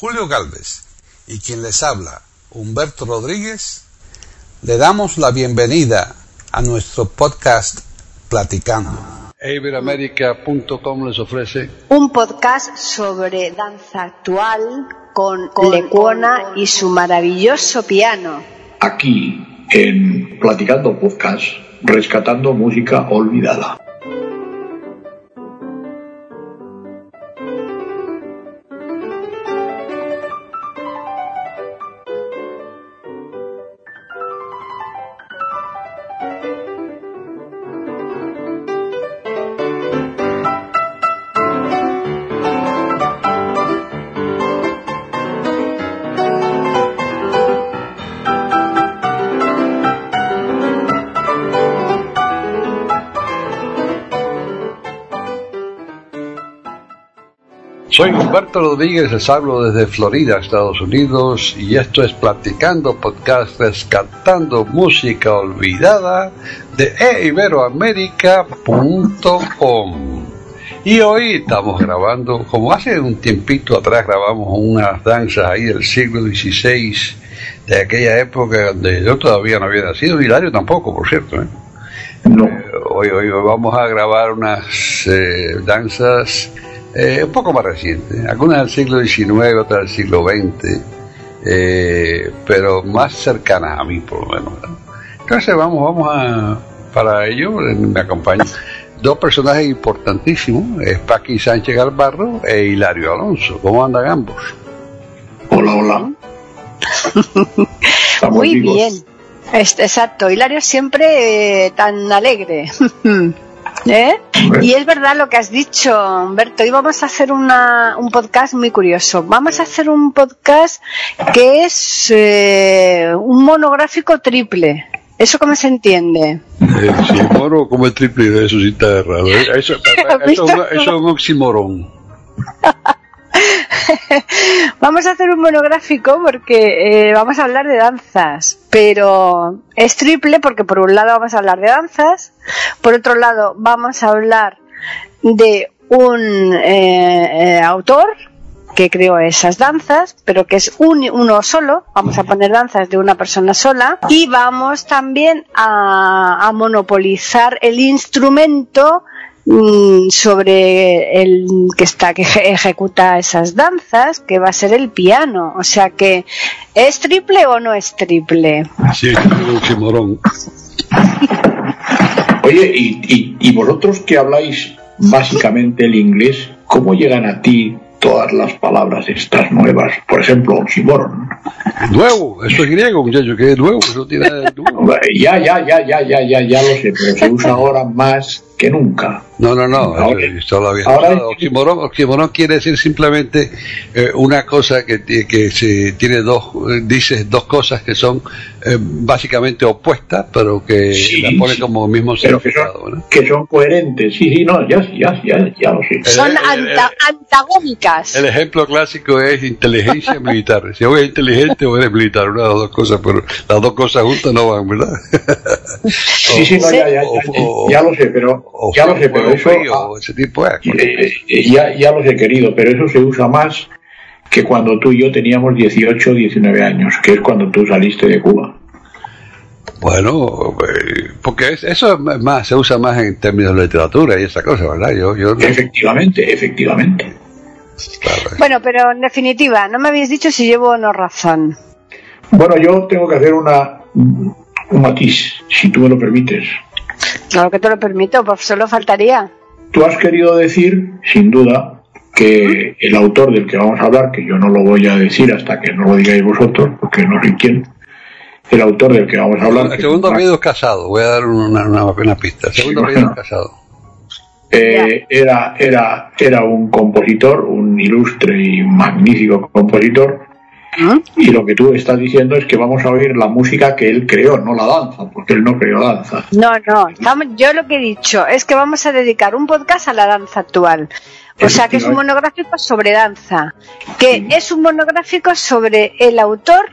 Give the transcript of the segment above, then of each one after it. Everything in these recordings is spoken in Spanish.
Julio Galvez y quien les habla, Humberto Rodríguez, le damos la bienvenida a nuestro podcast Platicando. Iberamérica.com les ofrece un podcast sobre danza actual con, con Lecuona y su maravilloso piano. Aquí en Platicando Podcast, rescatando música olvidada. Soy Humberto Rodríguez, les hablo desde Florida, Estados Unidos, y esto es Platicando Podcast Rescatando Música Olvidada de eiberoamerica.com. Y hoy estamos grabando, como hace un tiempito atrás grabamos unas danzas ahí del siglo XVI, de aquella época donde yo todavía no había nacido, Hilario tampoco, por cierto. ¿eh? No. Eh, hoy, hoy vamos a grabar unas eh, danzas eh, un poco más recientes, algunas del siglo XIX, otras del siglo XX, eh, pero más cercanas a mí por lo menos. Entonces vamos, vamos a, para ello me acompañan dos personajes importantísimos, es Paqui Sánchez Galvarro e Hilario Alonso. ¿Cómo andan ambos? Hola, hola. Muy vivos. bien. Es- Exacto, Hilario siempre eh, tan alegre. ¿Eh? Y es verdad lo que has dicho, Humberto. Hoy vamos a hacer una, un podcast muy curioso. Vamos a hacer un podcast que es eh, un monográfico triple. ¿Eso cómo se entiende? Eh, sí, como el triple de eso sí está raro. ¿eh? Eso, eso, es un- eso es un oxímoron. Vamos a hacer un monográfico porque eh, vamos a hablar de danzas, pero es triple porque por un lado vamos a hablar de danzas, por otro lado vamos a hablar de un eh, eh, autor que creó esas danzas, pero que es un- uno solo, vamos a poner danzas de una persona sola, y vamos también a, a monopolizar el instrumento sobre el que está que eje- ejecuta esas danzas, que va a ser el piano. O sea que, ¿es triple o no es triple? Sí, es un. Oye, y, y, y vosotros que habláis básicamente el inglés, ¿cómo llegan a ti todas las palabras estas nuevas? Por ejemplo, oxímoron. Nuevo, eso es griego, muchacho, que es nuevo, eso tiene. Ya, ya, ya, ya, ya, ya, ya lo sé, pero se usa ahora más que nunca. No, no, no, Ahora- eso esto lo había ahora- quiere decir simplemente eh, una cosa que, que se tiene dos, eh, dices dos cosas que son eh, básicamente opuestas, pero que Sí, la pone sí. como mismo que significado, son, ¿no? que son coherentes. Sí, sí, no, ya, ya, ya, ya lo sé. Son el- anta- antagónicas. El ejemplo clásico es inteligencia militar. Si o eres inteligente o eres militar, una de las dos cosas, pero las dos cosas juntas no van, ¿verdad? Sí, sí, no, ya, ya, ya, o- ya lo sé, pero O ya lo sé, pero eso frío, ah, ese tipo de cosas. eh, eh, ya, ya los he querido, pero eso se usa más que cuando tú y yo teníamos 18 o 19 años, que es cuando tú saliste de Cuba. Bueno, eh, porque es- eso es más, se usa más en términos de literatura y esa cosa, ¿verdad? Yo, yo no- Efectivamente, efectivamente. Bueno, pero en definitiva, no me habéis dicho si llevo o no razón. Bueno, yo tengo que hacer una un matiz, si tú me lo permites. Claro que te lo permito, pues solo faltaría. Tú has querido decir, sin duda, que el autor del que vamos a hablar, que yo no lo voy a decir hasta que no lo digáis vosotros, porque no soy quien, el autor del que vamos a hablar, El segundo apellido es casado, voy a dar una, una, una pista. El segundo Sí, apellido es casado. Eh, era, era, era un compositor, un ilustre y magnífico compositor, ¿Mm? y lo que tú estás diciendo es que vamos a oír la música que él creó, no la danza, porque él no creó danza. No, no, estamos- yo lo que he dicho es que vamos a dedicar un podcast a la danza actual. O sea, que es un monográfico sobre danza, que es un monográfico sobre el autor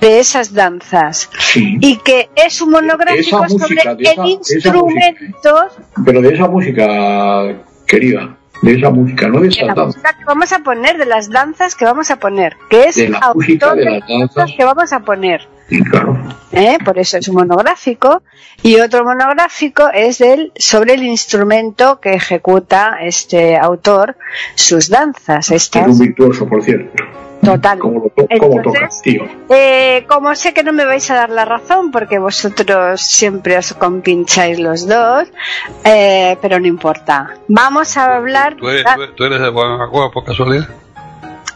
de esas danzas Sí. y que es un monográfico Esa música, sobre esa- el esa instrumento. Pero de esa música, querida, de esa música, no de De esas la danzas. música que vamos a poner, de las danzas que vamos a poner, que es De la música de las danzas que vamos a poner. Claro, ¿eh? por eso es un monográfico y otro monográfico es del sobre el instrumento que ejecuta este autor sus danzas es estas un virtuoso, por cierto. Total Como, Entonces, tío. eh, como sé que no me vais a dar la razón porque vosotros siempre os compincháis los dos eh, pero no importa vamos a hablar ¿Tú eres, tú- tú eres de Guanajuato por casualidad?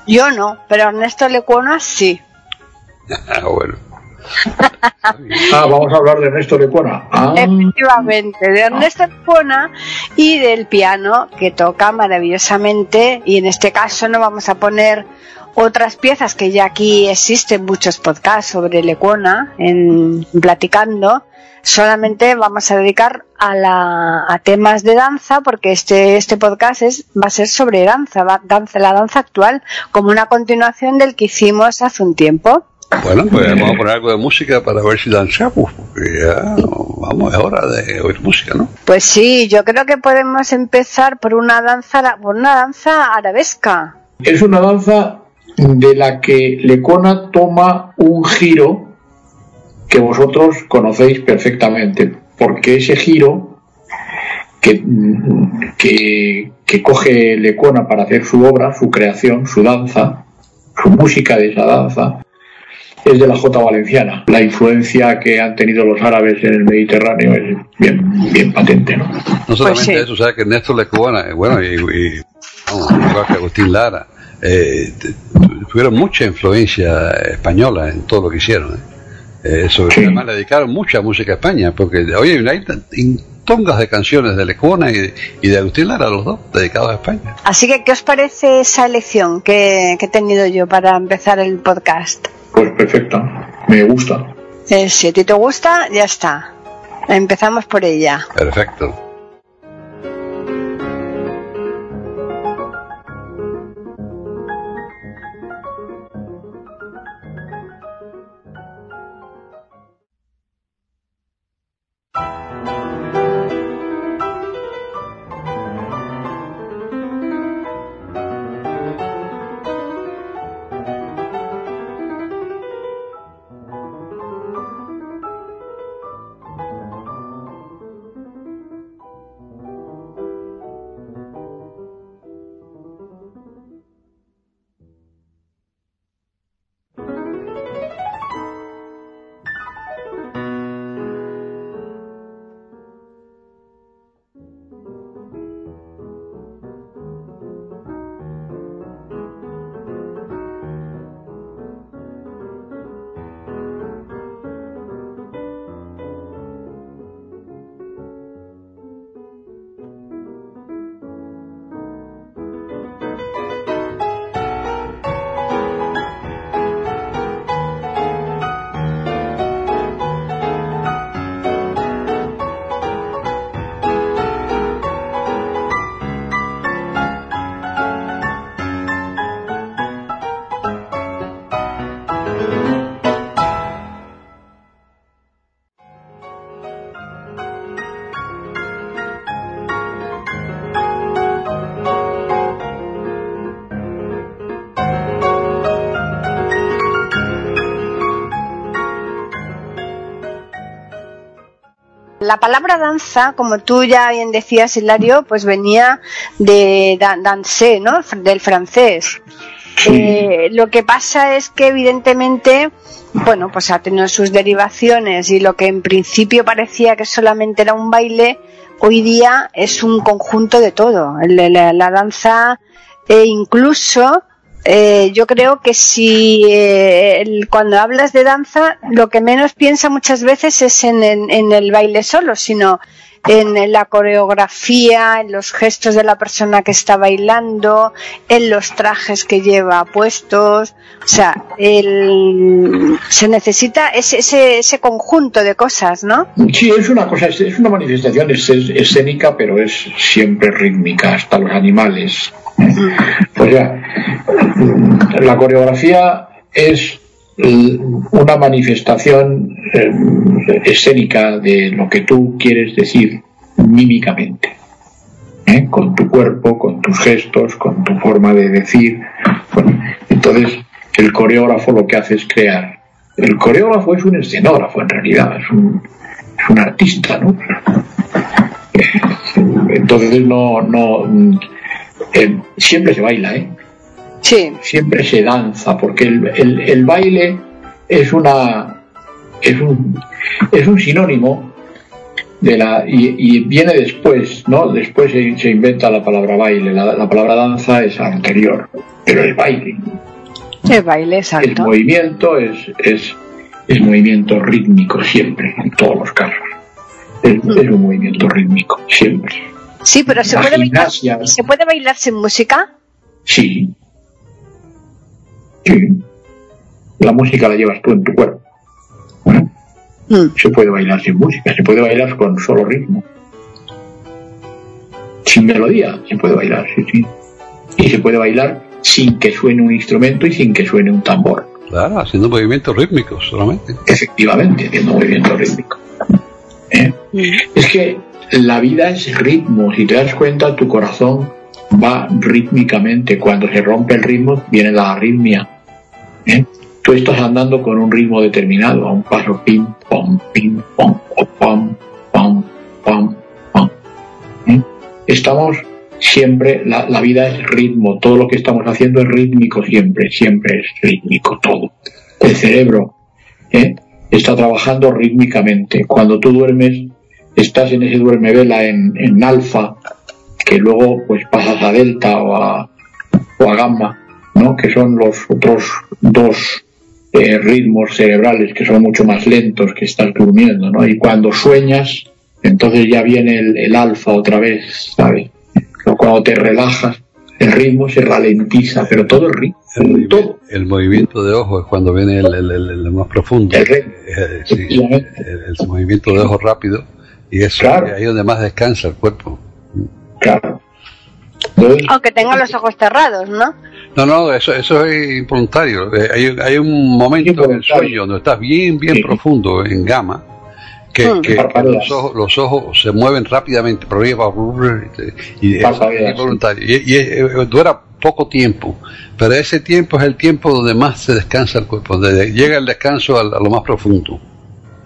yo no pero Ernesto Lecuona sí Ah, bueno. Ah, vamos a hablar de Ernesto Lecuona. Ah, Efectivamente, de Ernesto Lecuona y del piano que toca maravillosamente y en este caso no vamos a poner otras piezas que ya aquí existen muchos podcasts sobre Lecuona en platicando solamente vamos a dedicar a, la, a temas de danza porque este, este podcast es, va a ser sobre danza, danza, la danza actual como una continuación del que hicimos hace un tiempo. Bueno, pues vamos a poner algo de música para ver si danzamos, porque ya, vamos, es hora de oír música, ¿no? Pues sí, yo creo que podemos empezar por una danza, por una danza arabesca. es una danza de la que Lecona toma un giro que vosotros conocéis perfectamente, porque ese giro que, que, que coge Lecona para hacer su obra, su creación, su danza, su música de esa danza, es de la Jota Valenciana. La influencia que han tenido los árabes en el Mediterráneo es bien, bien patente, ¿no? No solamente sí. eso, sabes que Néstor Lecuona, eh, bueno, y, y vamos, igual que Agustín Lara, eh, tuvieron mucha influencia española en todo lo que hicieron. ¿eh? Eh, sobre Sí. además le dedicaron mucha música a España, porque oye, hay tongas de canciones de Lecuona y, y de Agustín Lara, los dos, dedicados a España. Así que, ¿qué os parece esa elección que, que he tenido yo para empezar el podcast? Pues perfecta, me gusta. Eh, si a ti te gusta, ya está. Empezamos por ella. Perfecto. La palabra danza, como tú ya bien decías, Hilario, pues venía de dan- danser, ¿no? Del francés. Eh, lo que pasa es que evidentemente, bueno, pues ha tenido sus derivaciones y lo que en principio parecía que solamente era un baile, hoy día es un conjunto de todo. La, la danza, e incluso, eh, yo creo que si eh, cuando hablas de danza, lo que menos piensa muchas veces es en, en- en el baile solo, sino en la coreografía, en los gestos de la persona que está bailando, en los trajes que lleva puestos. O sea, el- se necesita ese, ese, ese conjunto de cosas, ¿no? Sí, es una cosa, es, es una manifestación es- es- escénica, pero es siempre rítmica, hasta los animales. O sea, la coreografía es una manifestación eh, escénica de lo que tú quieres decir mímicamente. ¿eh? con tu cuerpo, con tus gestos, con tu forma de decir. Entonces, el coreógrafo lo que hace es crear. El coreógrafo es un escenógrafo en realidad, es un, es un artista, ¿no? Entonces no, no eh, siempre se baila, ¿eh? Sí. Siempre se danza, porque el, el, el baile es una es un, es un sinónimo de la y, y viene después, ¿no? Después se, se inventa la palabra baile, la, la, palabra danza es anterior, pero el baile. El baile, El exacto. movimiento es, es, es movimiento rítmico siempre, en todos los casos. Es, es un movimiento rítmico, siempre. Sí, pero se puede bailar. ¿se puede bailar sin música? Sí. Sí. La música la llevas tú en tu cuerpo. Bueno, Mm. se puede bailar sin música, se puede bailar con solo ritmo. Sin melodía se puede bailar, sí, sí. Y se puede bailar sin que suene un instrumento y sin que suene un tambor. Claro, haciendo movimientos rítmicos solamente. Efectivamente, haciendo movimiento rítmico. ¿Eh? Mm. Es que la vida es ritmo. Si te das cuenta, tu corazón va rítmicamente. Cuando se rompe el ritmo, viene la arritmia. ¿Eh? Tú estás andando con un ritmo determinado, a un paso pim, pom, pim, pom, pom, pom, pom, pom. ¿Eh? Estamos siempre, la, la vida es ritmo. Todo lo que estamos haciendo es rítmico siempre, siempre es rítmico todo. El cerebro ¿eh? está trabajando rítmicamente. Cuando tú duermes, estás en ese duerme vela en, en alfa, que luego pues pasas a delta o a, o a gamma, ¿no? que son los otros dos eh, ritmos cerebrales que son mucho más lentos que estás durmiendo. ¿no? Y cuando sueñas, entonces ya viene el, el alfa otra vez, ¿sabes? O cuando te relajas, el ritmo se ralentiza, pero todo el ritmo, El, todo. el movimiento de ojo es cuando viene el, el- más profundo. El ritmo. Eh, sí, el movimiento de ojo rápido. Y Claro. es ahí donde más descansa el cuerpo. Claro. Entonces, Aunque tenga los ojos cerrados, ¿no? No, no, eso, eso es involuntario. Eh, Hay, hay un momento en el sueño donde estás bien, bien Sí. profundo, en gamma, que, Mm. que- los, ojos, los ojos se mueven rápidamente por arriba y eso Parpadeas, es involuntario. Y, y, eh, dura poco tiempo, pero ese tiempo es el tiempo donde más se descansa el cuerpo, donde llega el descanso al- a, lo más profundo.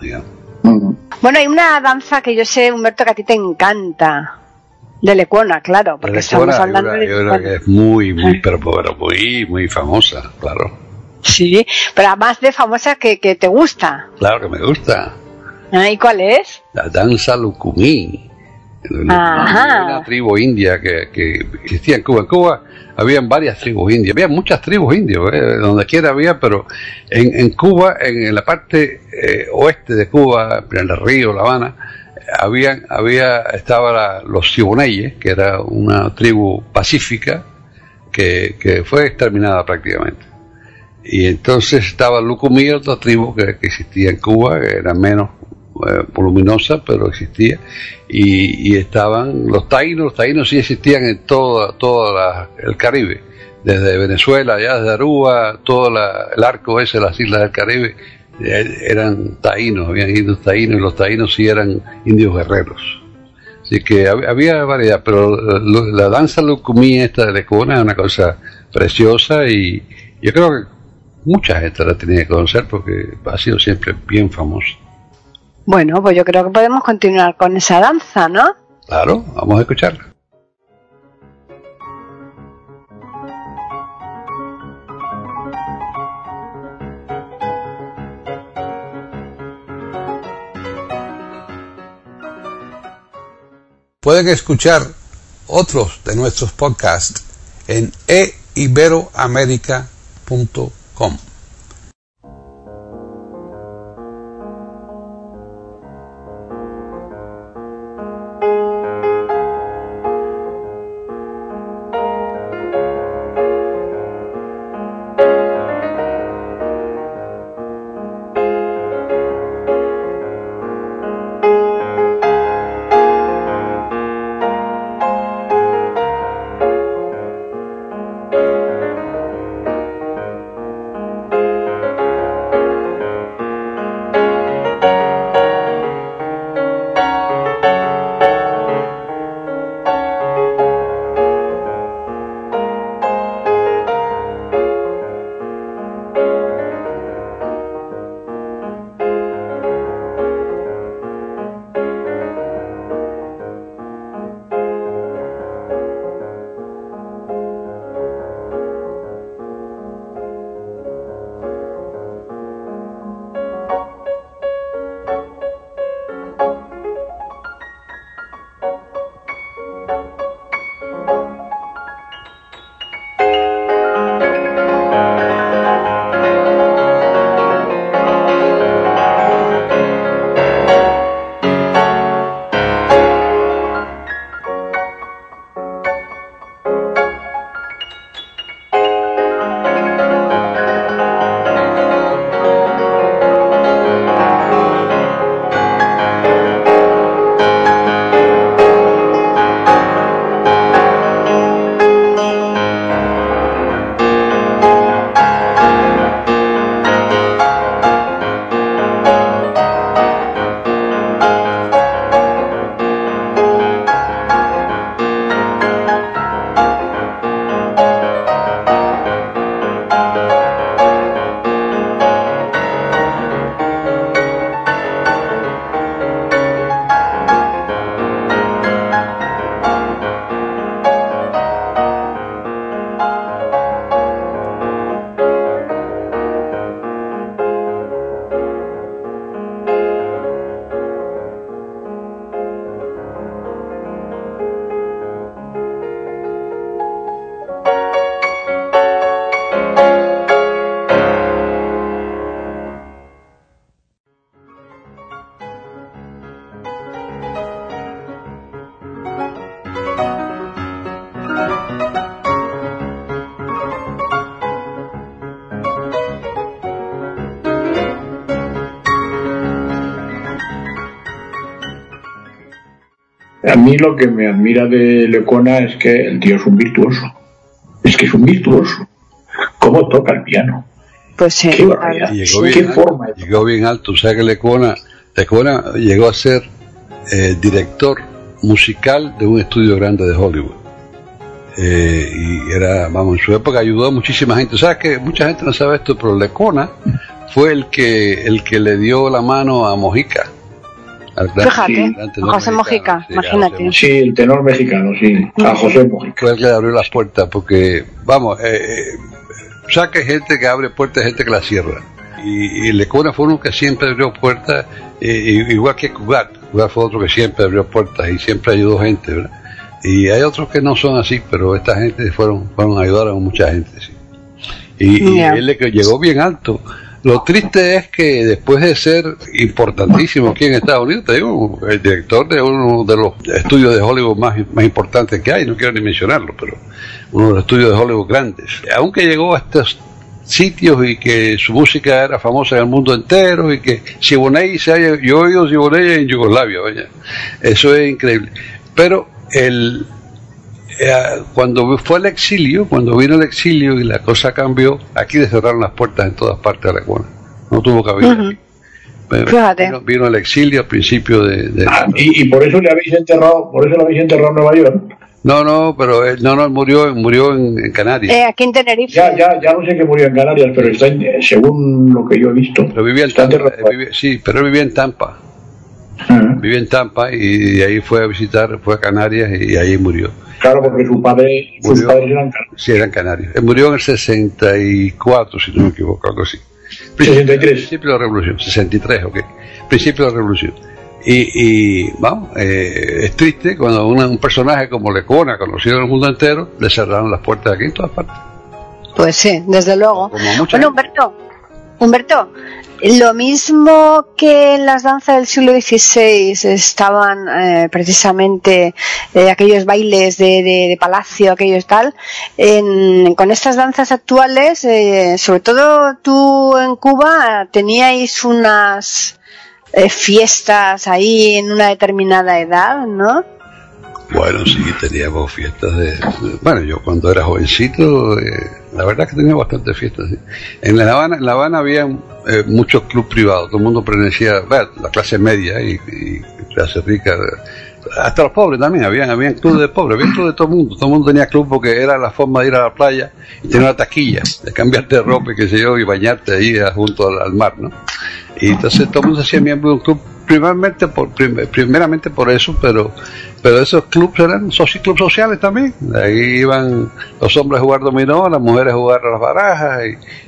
digamos. mm, Bueno, hay una danza que yo sé, Humberto, que a ti te encanta. De Lecuona, claro, porque estamos hablando yo de creo- yo creo que es muy, muy, pero, pero muy, muy famosa, claro. Sí, pero además de famosa que, que te gusta. Claro que me gusta. Ah, ¿Y cuál es? la danza lucumí. Ajá. Una tribu india que, que existía en Cuba. En Cuba habían varias tribus indias, había muchas tribus indias, ¿eh? donde quiera había, pero en, en Cuba, en, en la parte eh, oeste de Cuba, en el río, La Habana, habían, había, estaba la- los Siboneyes, que era una tribu pacífica que, que fue exterminada prácticamente. Y entonces estaba Lucumí, otra tribu que, que existía en Cuba, que era menos eh, voluminosa, pero existía. Y, y estaban los taínos, los taínos sí existían en todo, todo la- el Caribe, desde Venezuela, allá desde Aruba, todo la- el arco ese las islas del Caribe, eh, eran taínos, habían indios taínos, y los taínos sí eran indios guerreros. Así que hab- había variedad, pero la danza lucumí esta de Lecona es una cosa preciosa y yo creo que mucha gente la tenía que conocer porque ha sido siempre bien famosa. Bueno, pues yo creo que podemos continuar con esa danza, ¿no? Claro, vamos a escucharla. Pueden escuchar otros de nuestros podcasts en eiberoamerica.com. mí lo que me admira de Lecona es que el tío es un virtuoso. Es que es un virtuoso. ¿Cómo toca el piano? Pues sí. Qué llegó, ¿Qué bien alto, forma es? llegó bien alto. O sea que Lecona, Lecona llegó a ser eh, director musical de un estudio grande de Hollywood. Eh, y era, vamos, en su época ayudó a muchísima gente. ¿Sabes que Mucha gente no sabe esto, pero Lecona fue el que, el que le dio la mano a Mojica. Al gran- Fíjate, gran a tenor José Mojica, sí, imagínate. José Mojica. Sí, el tenor mexicano, sí. A José Mojica. fue el que le abrió las puertas, porque, vamos, eh, eh, o sea que hay gente que abre puertas y gente que las cierra. Y, y Lecona fue uno que siempre abrió puertas, eh, y- igual que Cugat. Cugat fue otro que siempre abrió puertas y siempre ayudó gente, ¿verdad? Y hay otros que no son así, pero esta gente fueron, fueron a ayudar a mucha gente, sí. Y, y Ya. él le que llegó bien alto. Lo triste es que después de ser importantísimo aquí en Estados Unidos, te digo, el director de uno de los estudios de Hollywood más, importantes que hay, no quiero ni mencionarlo, pero uno de los estudios de Hollywood grandes. Aunque llegó a estos sitios y que su música era famosa en el mundo entero y que Siboney se haya, yo he oído Siboney en Yugoslavia, vaya. Eso es increíble. Pero el, eh, cuando fue al exilio, cuando vino el exilio y la cosa cambió, aquí le cerraron las puertas en todas partes de la cuna. No tuvo cabida. Aquí. Pero Fíjate. Vino, vino el exilio al principio de... de- Ah, y, y por eso le habéis enterrado, por eso le habéis enterrado en Nueva York. No, no, pero él, no, no, él murió, murió en, en Canarias. Eh, aquí en Tenerife. Ya, ya, ya no sé que murió en Canarias, pero está en- según lo que yo he visto. Pero vivía en Tampa, eh, vivía- sí, pero él vivía en Tampa. Ah, Vivía en Tampa y de ahí fue a visitar, fue a Canarias y ahí murió. Claro, porque su padre, sus Murió. padres eran canarios. Sí, era en Canarias. Él murió en el 64, si no me equivoco, algo así. 63. Principio de la revolución, 63, ok. Principio de la revolución. Y, y vamos, eh, es triste cuando una- un personaje como Lecona, conocido en el mundo entero, le cerraron las puertas aquí en todas partes. Pues sí, desde luego. Como Bueno, gente. Humberto, Humberto, lo mismo que en las danzas del siglo XVI estaban eh, precisamente eh, aquellos bailes de, palacio, aquellos tal, con estas danzas actuales, eh, sobre todo tú en Cuba, teníais unas eh, fiestas ahí en una determinada edad, ¿no? Bueno, sí, teníamos fiestas de... Bueno, yo cuando era jovencito, la verdad que tenía bastantes fiestas. En La Habana, en La Habana había eh, muchos clubes privados, todo el mundo pertenecía, la clase media y, y clase rica, hasta los pobres también, habían, habían clubes de pobres, había clubes de todo el mundo, todo el mundo tenía club porque era la forma de ir a la playa y tener una taquilla, de cambiarte de ropa y qué sé yo, y bañarte ahí eh, junto al, al mar, ¿no? Y entonces todo el mundo se hacía miembro de un club, primeramente por, prim- primeramente por eso, pero, pero esos clubes eran soci- clubes sociales también. Ahí iban los hombres a jugar dominó, las mujeres a jugar a las barajas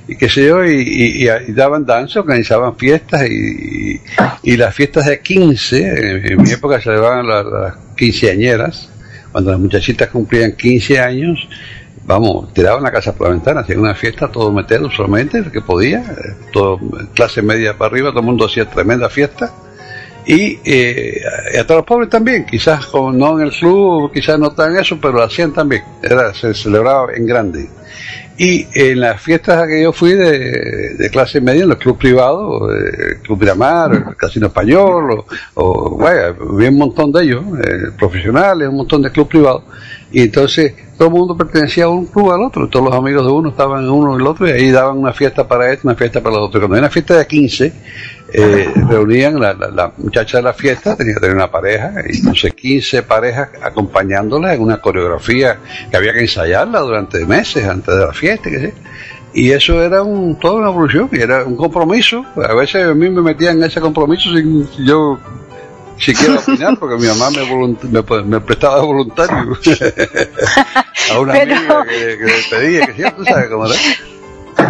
y, y qué sé yo, y, y- y- y daban danza, organizaban fiestas y, y- las fiestas de 15, en, en mi época se llevaban las, las quinceañeras, cuando las muchachitas cumplían 15 años, vamos, tiraban la casa por la ventana, hacían una fiesta, todo metero solamente, el que podía, todo, clase media para arriba, todo el mundo hacía tremenda fiesta. Y eh, hasta los pobres también, quizás no en el club, quizás no tan eso, pero lo hacían también, era, se celebraba en grande. Y en las fiestas a que yo fui de, clase media, en los clubes privados, eh, el Club Miramar, el Casino Español, o, o vaya, había un montón de ellos, eh, profesionales, un montón de clubes privados. Y entonces todo el mundo pertenecía a un club al otro, todos los amigos de uno estaban en uno y el otro, y ahí daban una fiesta para este, una fiesta para los otros. Cuando había una fiesta de 15, eh, reunían la, la, la muchacha de la fiesta, tenía que tener una pareja, y entonces 15 parejas acompañándola en una coreografía que había que ensayarla durante meses antes de la fiesta, qué sé. Y eso era un, toda una evolución, y era un compromiso. A veces a mí me metían en ese compromiso sin yo siquiera opinar, porque mi mamá me, volunt- me, me prestaba voluntario a una Pero- amiga que, que le pedía, que sí, tú sabes cómo era.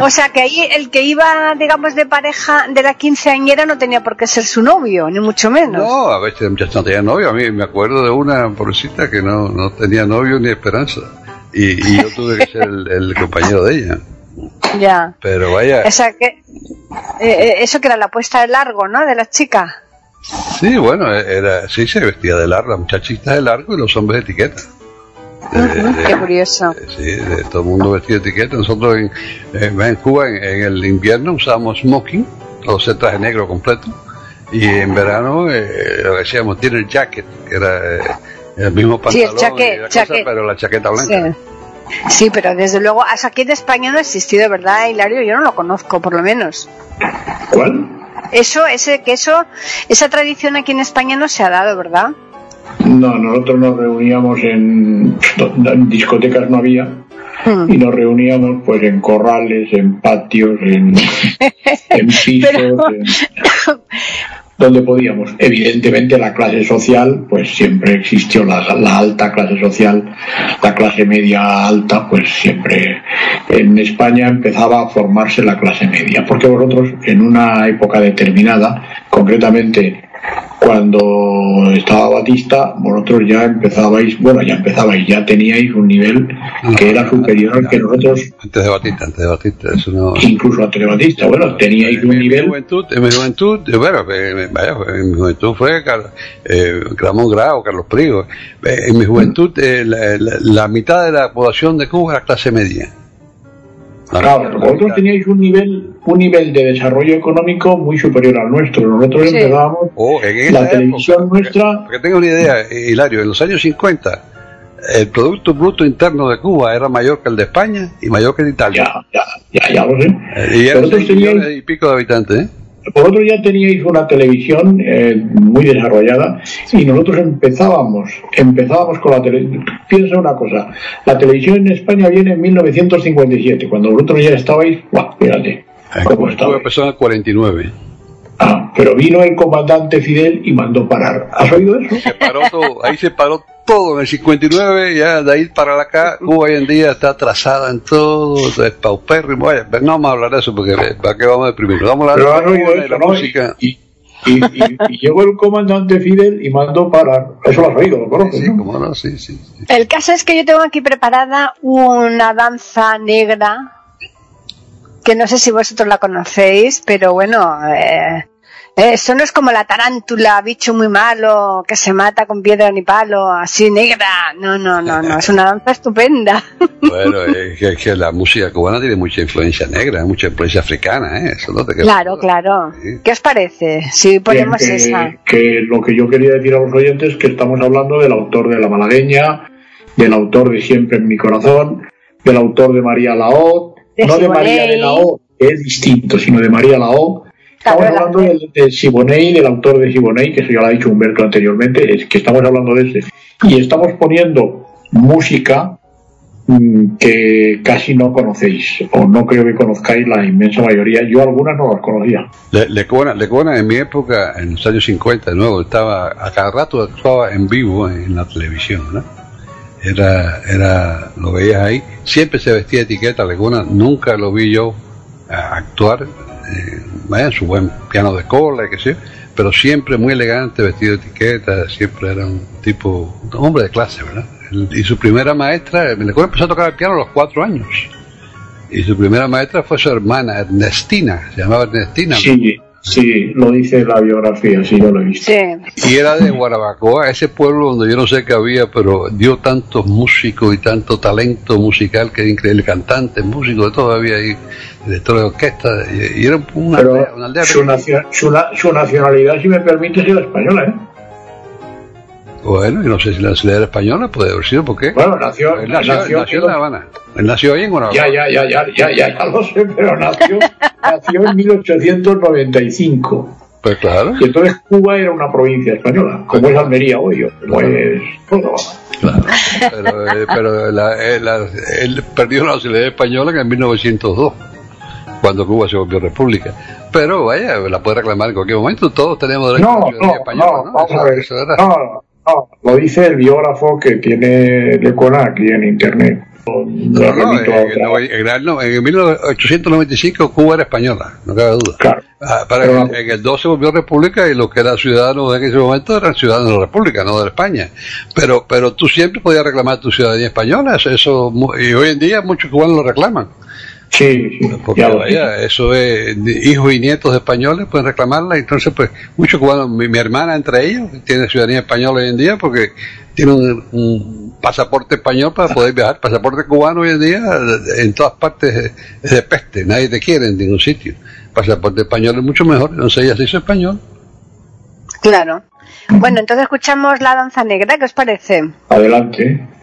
O sea que ahí el que iba, digamos, de pareja de la quinceañera no tenía por qué ser su novio, ni mucho menos. No, a veces muchachos no tenían novio. A mí me acuerdo de una pobrecita que no, no tenía novio ni esperanza. Y, y yo tuve que ser el, el compañero de ella. Ya. Pero vaya, O sea que eh, eh, eso que era la puesta de largo, ¿no? De la chica. sí, bueno, era, sí se vestía de largo, las muchachitas de largo y los hombres de etiqueta. Ujú, de- Qué curioso. Sí, todo el mundo vestido de etiqueta. Nosotros en, en, Cuba, en, en el invierno, usábamos smoking, o sea, traje negro completo. Y en verano, eh, lo que decíamos dinner jacket, que era eh, El mismo Sí, el pantalón, y la cosa, pero la chaqueta blanca. Sí. Sí, pero desde luego, sea, aquí en España no ha existido, ¿verdad, Hilario? Yo no lo conozco, por lo menos. ¿Cuál? Eso, ese, que eso, esa tradición aquí en España no se ha dado, ¿verdad? No, nosotros nos reuníamos en, en discotecas no había Hmm. y nos reuníamos pues en corrales, en patios, en, en pisos, Pero- en- donde podíamos. Evidentemente la clase social, pues siempre existió la, la alta clase social, la clase media alta, pues siempre en España empezaba a formarse la clase media, porque vosotros en una época determinada, concretamente cuando estaba Batista, vosotros ya empezabais, bueno, ya empezabais, ya teníais un nivel que era superior al que nosotros, Antes de Batista, antes de Batista, eso no... incluso antes de Batista, bueno, teníais En un mi, nivel juventud, en mi juventud, eh, bueno, eh, vaya, en mi juventud fue eh, Ramón Grau, Carlos Prigo. Eh, en mi juventud, eh, la, la- la mitad de la población de Cuba era clase media. La Claro, mitad, vosotros teníais un nivel, un nivel de desarrollo económico muy superior al nuestro. Nosotros Sí. empezábamos, Oh, la época, televisión nuestra- Para que tenga una idea, Hilario, en los años 50, el Producto Bruto Interno de Cuba era mayor que el de España y mayor que el de Italia. ya, ya, ya, ya lo sé. Eh, y eran Vosotros 6 teníais- millones y pico de habitantes, ¿eh? Vosotros ya teníais una televisión eh, muy desarrollada y nosotros empezábamos, empezábamos con la televisión. Piensa una cosa, la televisión en España viene en 1957, cuando vosotros ya estabais, ¡guau! Fíjate, Cuba empezó en el 49. Ah, pero vino el comandante Fidel y mandó parar. ¿Has oído eso? se paró todo, ahí se paró todo en el 59, ya de ahí para acá, Cuba hoy en día está atrasada en todo, es paupérrimo, vaya, pero no vamos a hablar de eso porque para qué vamos a deprimir, vamos a hablar de eso, la ¿no? música. Y, y- y- y llegó el comandante Fidel y mandó parar. Eso lo has oído, lo conoces, Sí, ¿no? cómo no, sí, sí. sí. El caso es que yo tengo aquí preparada una danza negra que no sé si vosotros la conocéis, pero bueno, eh, eh, eso no es como la tarántula, bicho muy malo, que se mata con piedra ni palo, así negra. No, no, no, no, es una danza estupenda. Bueno, es que, es que la música cubana tiene mucha influencia negra, mucha influencia africana, ¿eh? Eso no te queda Claro, claro. Sí. ¿Qué os parece si ponemos Bien, que, esa? que lo que yo quería decir a los oyentes es que estamos hablando del autor de La Malagueña, del autor de Siempre en mi corazón, del autor de María Laó, De no de María de Siboney. Laó, que es distinto, sino de María Laó. Estamos Claro, la- hablando del, del Siboney, del autor de Siboney, que eso ya lo ha dicho Humberto anteriormente, es que estamos hablando de ese. Y estamos poniendo música mm, que casi no conocéis, o no creo que conozcáis la inmensa mayoría. Yo algunas no las conocía. Le, Lecuona, Lecuona en mi época, en los años 50, de nuevo, estaba, a cada rato actuaba en vivo en la televisión, ¿no? Era, era, lo veías ahí, siempre se vestía de etiqueta, Lecuona, nunca lo vi yo actuar, eh, vaya, en su buen piano de cola, y qué sé pero siempre muy elegante, vestido de etiqueta, siempre era un tipo, un hombre de clase, ¿verdad? Y su primera maestra, Lecuona empezó a tocar el piano a los cuatro años, y su primera maestra fue su hermana, Ernestina, se llamaba Ernestina. Sí, sí, lo dice la biografía, sí, yo lo he visto. Sí. Y era de Guarabacoa, ese pueblo donde yo no sé qué había, pero dio tantos músicos y tanto talento musical que era increíble, cantantes, músicos, de todo había ahí, director de orquesta, y, y era una Pero aldea, una aldea su, nacio- su, na- su nacionalidad, si me permite, es la española, ¿eh? Bueno, y no sé si la ciudad era española, puede haber sido, ¿por qué? Bueno, nació, Él nació, nació, nació en La Habana, él nació ahí en Guanabacoa. ya, ya, ya, ya, ya, ya, ya lo sé, pero nació, nació en 1895. Pues claro, Y entonces Cuba era una provincia española, como es Almería hoy, como es Córdoba. claro. Pero, eh, pero la- eh, la- él perdió la nacionalidad española en 1902, cuando Cuba se volvió república. Pero vaya, la puede reclamar en cualquier momento, todos tenemos derecho No, a la no, española, no, ¿no? vamos a ver. No, no, lo dice el biógrafo que tiene Lecona aquí en internet. No, en, otra- no, en el- no, en 1895 Cuba era española, no cabe duda. Claro. Ah, para Pero- en, en el 2 se volvió república y los que eran ciudadanos en ese momento eran ciudadanos de la república, no de España. Pero pero tú siempre podías reclamar tu ciudadanía española, eso, y hoy en día muchos cubanos lo reclaman. Sí, sí, Porque ya lo vaya, eso es, hijos y nietos de españoles pueden reclamarla, entonces pues muchos cubanos, mi, mi hermana entre ellos, tiene ciudadanía española hoy en día porque tiene un, un pasaporte español para poder viajar, pasaporte cubano hoy en día en todas partes es de peste, nadie te quiere en ningún sitio, pasaporte español es mucho mejor, entonces ella se hizo español. Claro. Bueno, entonces escuchamos la danza negra, ¿qué os parece? Adelante.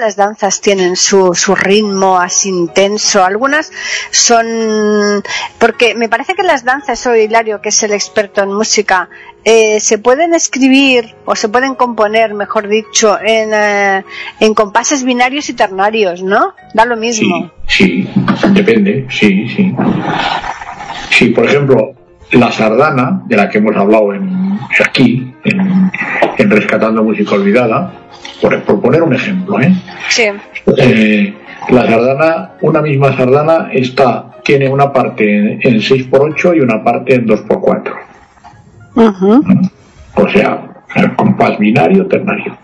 Las danzas tienen su, su ritmo así intenso. Algunas son. Porque me parece que las danzas, eso Hilario, que es el experto en música, eh, se pueden escribir o se pueden componer, mejor dicho, en, eh, en compases binarios y ternarios, ¿no? Da lo mismo. Sí, depende, sí, sí. Sí, por ejemplo, la sardana, de la que hemos hablado en, aquí, en, en Rescatando Música Olvidada, por, poner un ejemplo, ¿eh? Sí. Eh, la sardana, una misma sardana está, tiene una parte en 6x8 y una parte en 2x4. O sea, el compás binario ternario.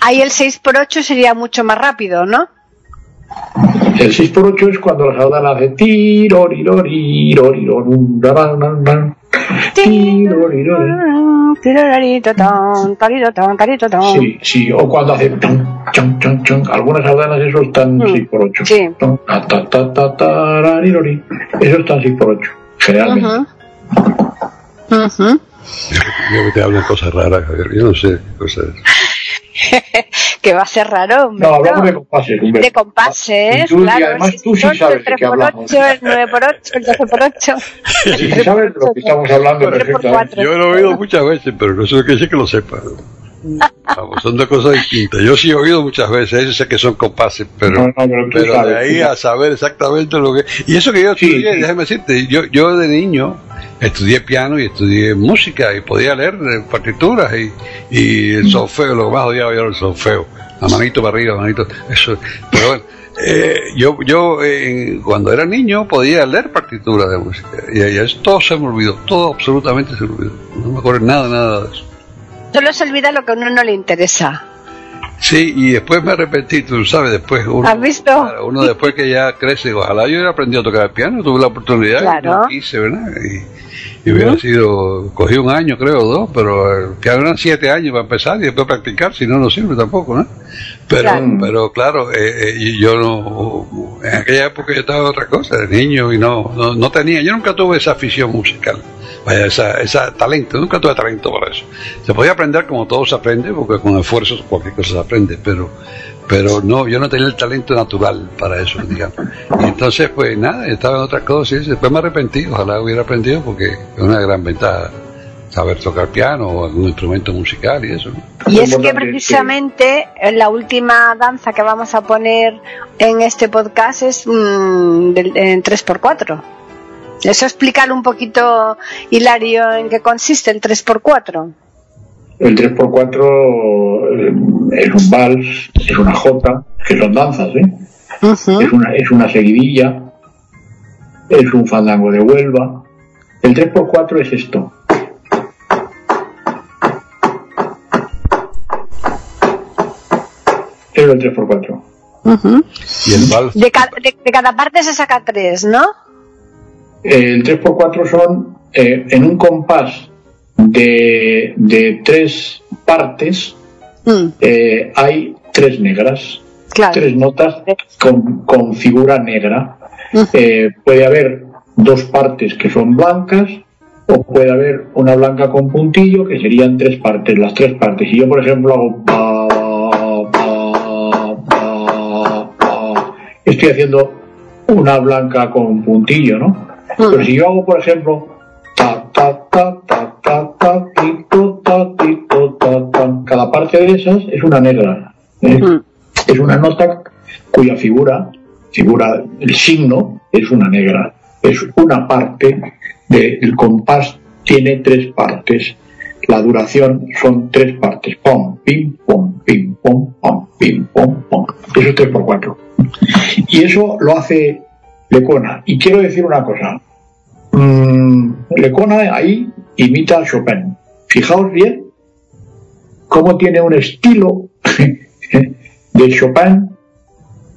Ahí el 6x8 sería mucho más rápido, ¿no? El 6x8 es cuando la sardana hace tiro, Sí, sí, o cuando hace algunas sardanas eso están 6 por 8 Sí. Eso están 6 por 8 generalmente. Yo te hablo cosas raras, Yo no sé cosas. que va a ser raro. No, hablamos de compases. De compases, tú, claro. Y además tú sí sabes el 3x8, el 9x8, el 12x8. Sí, sabes de lo que estamos hablando perfectamente. Yo lo he oído muchas veces, pero no sé lo que dice que lo sepa. Vamos, son dos cosas distintas. Yo sí he oído muchas veces, eso sé que son compases, pero, no, no, pero, pero sabes, de ahí a saber exactamente lo que. Y eso que yo estudié, sí. déjame decirte, yo, yo de niño estudié piano y estudié música y podía leer partituras y, y el solfeo, lo más odiaba yo era el solfeo, la manito para arriba, la manito, eso, pero bueno. Eh, yo yo eh, cuando era niño podía leer partituras de música y, y eso todo se me olvidó, todo absolutamente se me olvidó. No me acuerdo nada, nada de eso. Solo se olvida lo que a uno no le interesa. Sí, y después me arrepentí, tú sabes, después uno, ¿Has visto? uno después que ya crece, ojalá yo hubiera aprendido a tocar el piano, tuve la oportunidad, Claro. no quise, ¿verdad? Y, y hubiera sido, cogí un año creo, dos, pero el piano eran siete años para empezar y después practicar, si no, no sirve tampoco, ¿no? Pero Claro. pero, claro eh, eh, y yo no, en aquella época yo estaba en otra cosa, de niño, y no, no, no tenía, yo nunca tuve esa afición musical. Vaya, esa, esa talento, nunca tuve talento para eso. Se podía aprender como todo se aprende, porque con esfuerzo cualquier cosa se aprende, pero, pero no, yo no tenía el talento natural para eso, digamos. Y entonces, pues nada, estaba en otras cosas y después me arrepentí, ojalá hubiera aprendido, porque es una gran ventaja saber tocar piano o algún instrumento musical y eso. Y Es que precisamente eh, la última danza que vamos a poner en este podcast es mm, del- en 3x4. Eso explicar un poquito, Hilario, en qué consiste el 3x4. El 3x4 eh, es un vals, es una jota, que son danzas, ¿eh? es, una, es una seguidilla, es un fandango de Huelva. El 3x4 es esto. Es el 3x4. Y el vals, de, ca- de- de cada parte se saca tres, ¿no? El 3x4 son eh, en un compás de, de tres partes, Mm, eh, hay tres negras. claro. tres notas con, con figura negra. Eh, puede haber dos partes que son blancas o puede haber una blanca con puntillo que serían tres partes, las tres partes. Si yo, por ejemplo, hago pa, pa, pa, pa, estoy haciendo una blanca con puntillo, ¿no? Pero si yo hago, por ejemplo, ta, ta, ta, ta, ta, ta, ti, to, ta, ti, to, ta, ta, cada parte de esas es una negra. ¿eh? Mm. es una nota cuya figura, figura, el signo es una negra. Es una parte del compás, tiene tres partes. La duración son tres partes. Pom, pim, pom, pim, pom, pom, pim, pom, pom. Eso es tres por cuatro. Y eso lo hace Lecona. Y quiero decir una cosa. Mm, Lecona ahí imita a Chopin. Fijaos bien cómo tiene un estilo de Chopin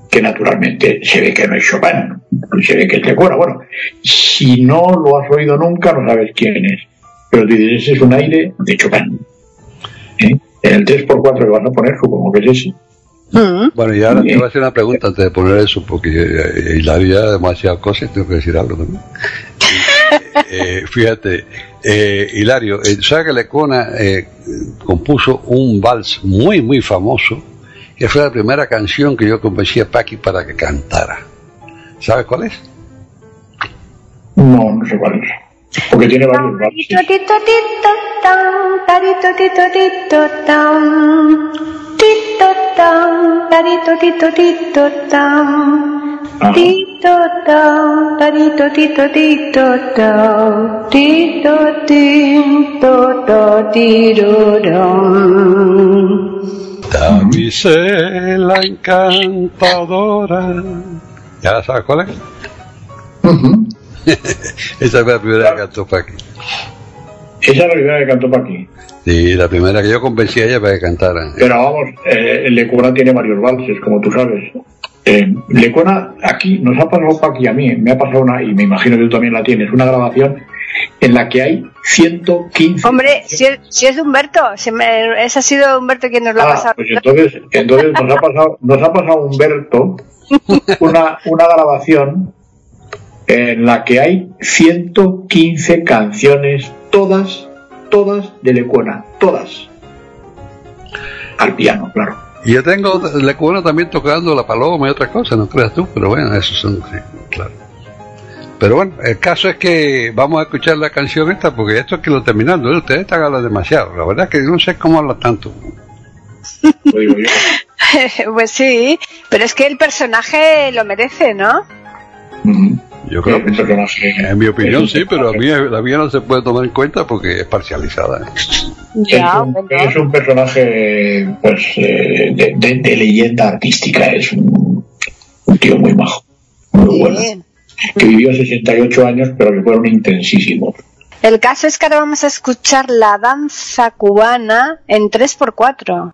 que naturalmente se ve que no es Chopin, se ve que es Lecona. Bueno, si no lo has oído nunca no sabes quién es, pero tú dices, ese es un aire de Chopin. ¿Eh? En el 3x4 que vas a poner supongo que es ese. Mm. Bueno, y ahora te voy a hacer una pregunta antes de poner eso, porque eh, Hilario ya demasiadas cosas y tengo que decir algo también. Eh, fíjate, eh, Hilario, eh, ¿sabes que Lecona eh, compuso un vals muy, muy famoso? Que fue la primera canción que yo convencí a Paqui para que cantara. ¿Sabes cuál es? No, no sé cuál es. Porque tiene varios valses. Tarito, tito, tito, tan, tarito, tito, tito, tan, tito, tito, Ah. tito, tito, ta, tirorán. Damisela encantadora. ¿Ya sabes cuál es? Ujú. Esa fue la primera que cantó Paqui. Esa es la primera que cantó Paqui. Sí, la primera que yo convencí a ella para que cantara. Pero vamos, eh, Lecona tiene varios valses, como tú sabes. Eh, Lecona, aquí nos ha pasado Paqui a mí, me ha pasado una, y me imagino que tú también la tienes, una grabación en la que hay 115. Hombre, si es, si es de Humberto, si me- ese ha sido Humberto quien nos lo ha Ah, pasado. pues entonces, entonces nos ha pasado, nos ha pasado Humberto una, una grabación en la que hay 115 canciones, todas, todas de Lecona, todas. Al piano, claro. Y yo tengo Lecuna también tocando la paloma y otras cosas, no creas tú, pero bueno, eso son, sí, claro. Pero bueno, el caso es que vamos a escuchar la canción esta, porque esto es que lo terminando, ¿eh? ustedes están hablando demasiado, la verdad es que no sé cómo hablan tanto. Pues sí, pero es que el personaje lo merece, ¿no? Ujú. Yo creo que En mi opinión sí, pero a mí la mía no se puede tomar en cuenta porque es parcializada. es, Ya, un, es un personaje pues eh, de, de- de leyenda artística, es un, un tío muy majo, muy bueno, que vivió 68 años pero que fueron intensísimos. El caso es que ahora vamos a escuchar la danza cubana en 3x4.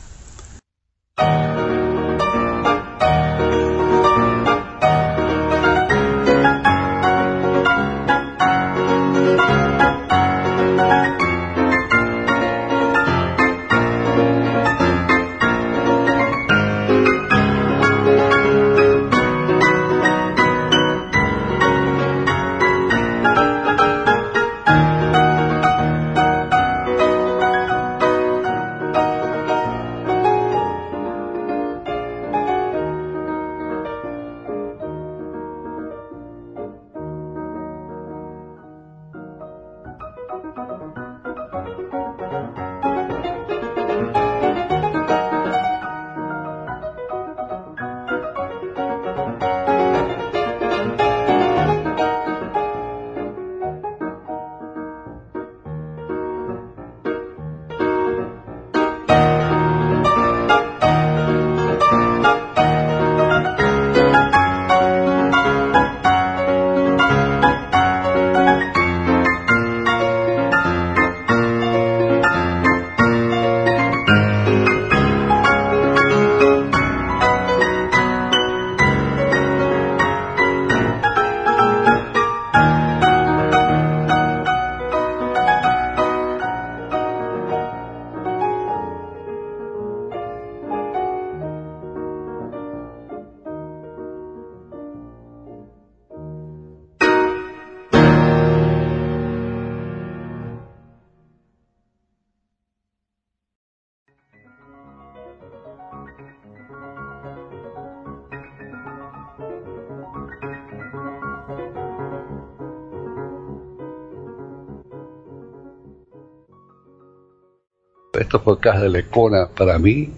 estos podcasts de Lecona para mí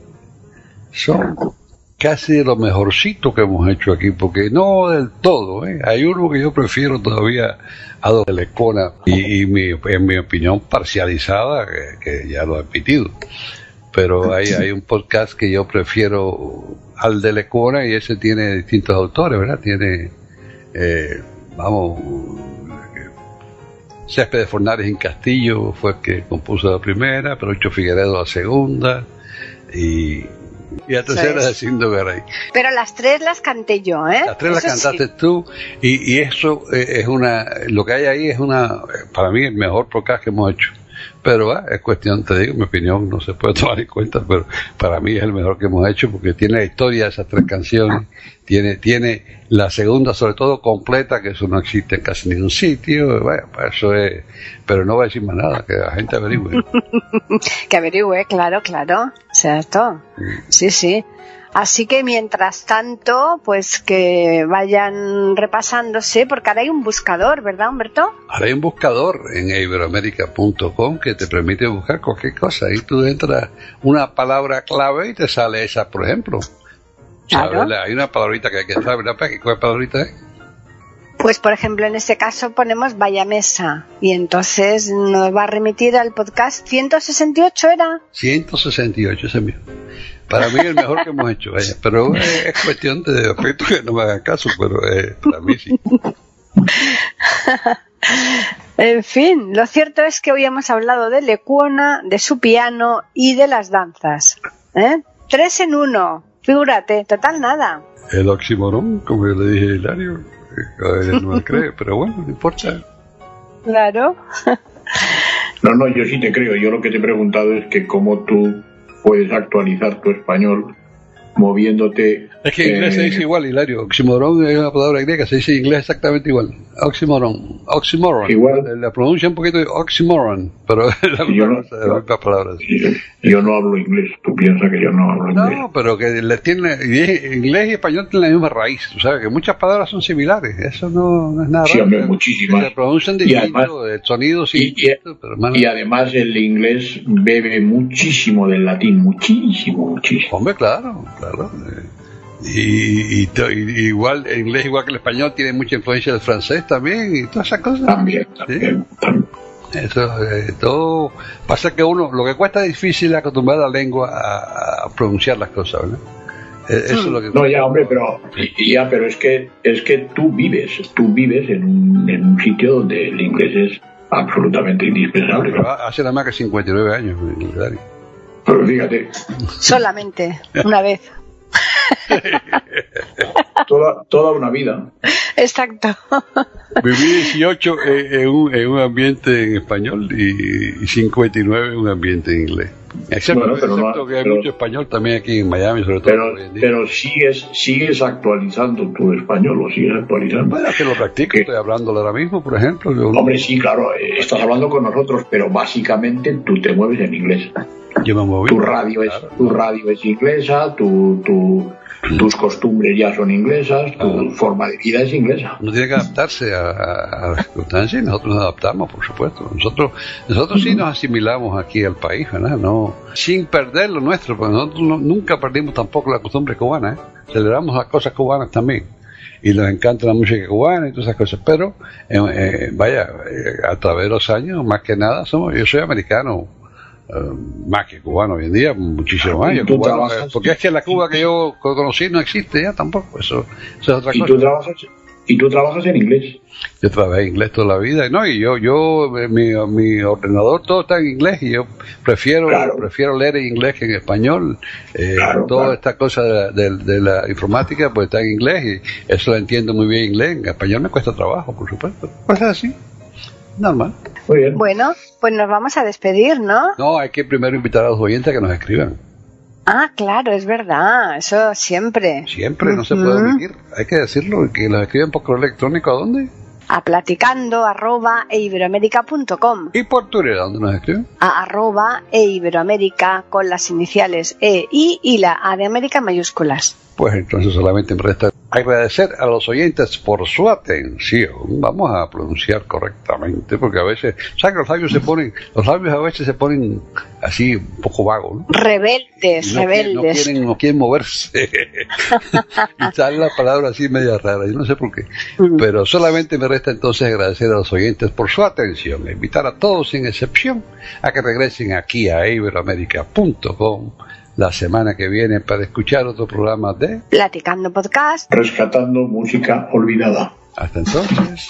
son casi de lo mejorcito que hemos hecho aquí, porque no del todo, ¿eh? hay uno que yo prefiero todavía a los de Lecona y, mi, en mi opinión parcializada, que, ya lo he admitido, pero hay, hay un podcast que yo prefiero al de Lecona y ese tiene distintos autores, ¿verdad? Tiene, eh, vamos, Céspedes Fornares en Castillo fue el que compuso la primera, Perucho Figueredo la segunda y, y la tercera es Cindo Garay. Pero las tres las canté yo, ¿eh? Las tres las cantaste tú y, y eso eh, es una, lo que hay ahí es una, para mí el mejor podcast que hemos hecho. Pero ah, es cuestión, te digo, mi opinión no se puede tomar en cuenta, pero para mí es el mejor que hemos hecho porque tiene la historia de esas tres canciones, tiene, tiene la segunda sobre todo completa, que eso no existe en casi ningún sitio, bueno, pues eso es, pero no va a decir más nada, que la gente averigüe. que averigüe, claro, claro, cierto. Sí, sí. Así que mientras tanto, pues que vayan repasándose, porque ahora hay un buscador, ¿verdad, Humberto? Ahora hay un buscador en iberoamerica.com que te permite buscar cualquier cosa. Ahí tú entras una palabra clave y te sale esa, por ejemplo. Claro. Hay una palabrita que hay que saber, ¿verdad? ¿Cuál palabrita es? Pues por ejemplo en este caso ponemos vaya mesa y entonces nos va a remitir al podcast 168 era 168 ese mío para mí el mejor que hemos hecho vaya pero es cuestión de objetos que no me hagan caso pero eh, para mí sí. En fin lo cierto es que hoy hemos hablado de Lecuona de su piano y de las danzas ¿eh? tres en uno figúrate total nada. El oxímoron como yo le dije a Hilario él no me cree, pero bueno, no importa. Claro. No, no, yo sí te creo. Yo lo que te he preguntado es que cómo tú puedes actualizar tu español moviéndote. Es que en inglés se dice igual, Hilario. Oxímoron es una palabra griega, se dice en inglés exactamente igual. Oxímoron. Oxímoron. Igual. La pronuncia un poquito de oxímoron, pero la yo no, misma palabras. Yo no hablo inglés, tú piensas que yo no hablo inglés. No, pero que le tiene, inglés y español tienen la misma raíz. Tú sabes que muchas palabras son similares. Eso no, no es nada sí, hombre, muchísimas. Se pronuncian distintos, el sonido sí. Y, pero y además el inglés bebe muchísimo del latín, muchísimo, muchísimo. Hombre, claro, claro. Y, y, y, igual el inglés igual que el español tiene mucha influencia del francés también y todas esas cosas también, también, también. eso eh, todo pasa que uno lo que cuesta es difícil acostumbrar la lengua a, a pronunciar las cosas ¿no? Eh, eso es lo que... No, ya, hombre, pero ya, pero es que es que tú vives, tú vives en un, en un sitio donde el inglés es absolutamente indispensable. Pero hace nada más que 59 años. Pero fíjate, Solamente, una vez. toda, toda una vida. Exacto. Viví 18 en, en un, en un ambiente en español y, y 59 en un ambiente en inglés. Excepto, Bueno, pero no- excepto que hay pero- mucho español también aquí en Miami, sobre todo Pero, pero sigues, sigues actualizando tu español, lo sigues actualizando. Bueno, es que lo practico, estoy hablándolo ahora mismo, por ejemplo. Yo, Hombre, sí, claro, eh, estás hablando con nosotros, pero básicamente tú te mueves en inglés. yo me moví. Tu radio es, Claro. tu radio es inglesa, tu, tu- tus costumbres ya son inglesas, tu forma de vida es inglesa. Uno tiene que adaptarse a, a- a las circunstancias y nosotros nos adaptamos, por supuesto. Nosotros nosotros sí nos asimilamos aquí al país, ¿verdad? No, sin perder lo nuestro, porque nosotros no- nunca perdimos tampoco la costumbre cubana, ¿eh? Celebramos las cosas cubanas también. Y nos encanta la música cubana y todas esas cosas. Pero, eh, eh, vaya, a través de los años, más que nada, somos, yo soy americano, más que cubano hoy en día, muchísimo más. ¿Y Yo tú cubano, trabajas? eh, porque es que la Cuba que yo conocí no existe ya tampoco, eso, eso es otra Y cosa. tú trabajas, y tú trabajas en inglés. Yo trabajé inglés toda la vida, no, y yo, yo, eh, mi, mi ordenador todo está en inglés y yo prefiero, Claro. prefiero leer en inglés que en español. Eh, Claro, toda claro. esta cosa de la, de- de la informática pues está en inglés y eso lo entiendo muy bien en inglés. En español me cuesta trabajo, por supuesto. Pues es así, normal. Muy bien. Bueno, pues nos vamos a despedir, ¿no? No, hay que primero invitar a los oyentes a que nos escriban. Ah, claro, es verdad, eso siempre. Siempre, no se puede omitir. Hay que decirlo, que los escriban por correo electrónico, ¿a dónde? A platicando arroba e iberoamérica.com. Y por Twitter, ¿a dónde nos escriben? A arroba e iberoamérica con las iniciales E, I y la A de América en mayúsculas. Pues entonces solamente me resta agradecer a los oyentes por su atención. Vamos a pronunciar correctamente, porque a veces, ¿sabes que los labios se ponen, los labios a veces se ponen así un poco vagos, ¿no? Rebeldes, Y no, quieren, no rebeldes. quieren, no quieren moverse. y sale la palabra así media rara, yo no sé por qué. Mm. Pero solamente me resta entonces agradecer a los oyentes por su atención, e invitar a todos sin excepción a que regresen aquí a iberoamerica.com la semana que viene para escuchar otro programa de Platicando podcast. Rescatando música olvidada. Hasta entonces.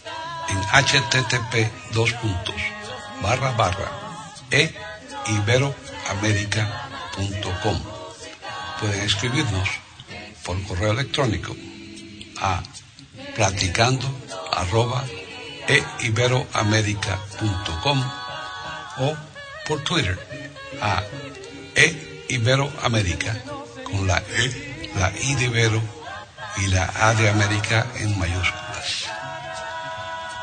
en http dos puntos, barra barra e. Pueden escribirnos por correo electrónico a platicando e o por Twitter a e con la e, la i de Ibero y la A de América en mayúsculas.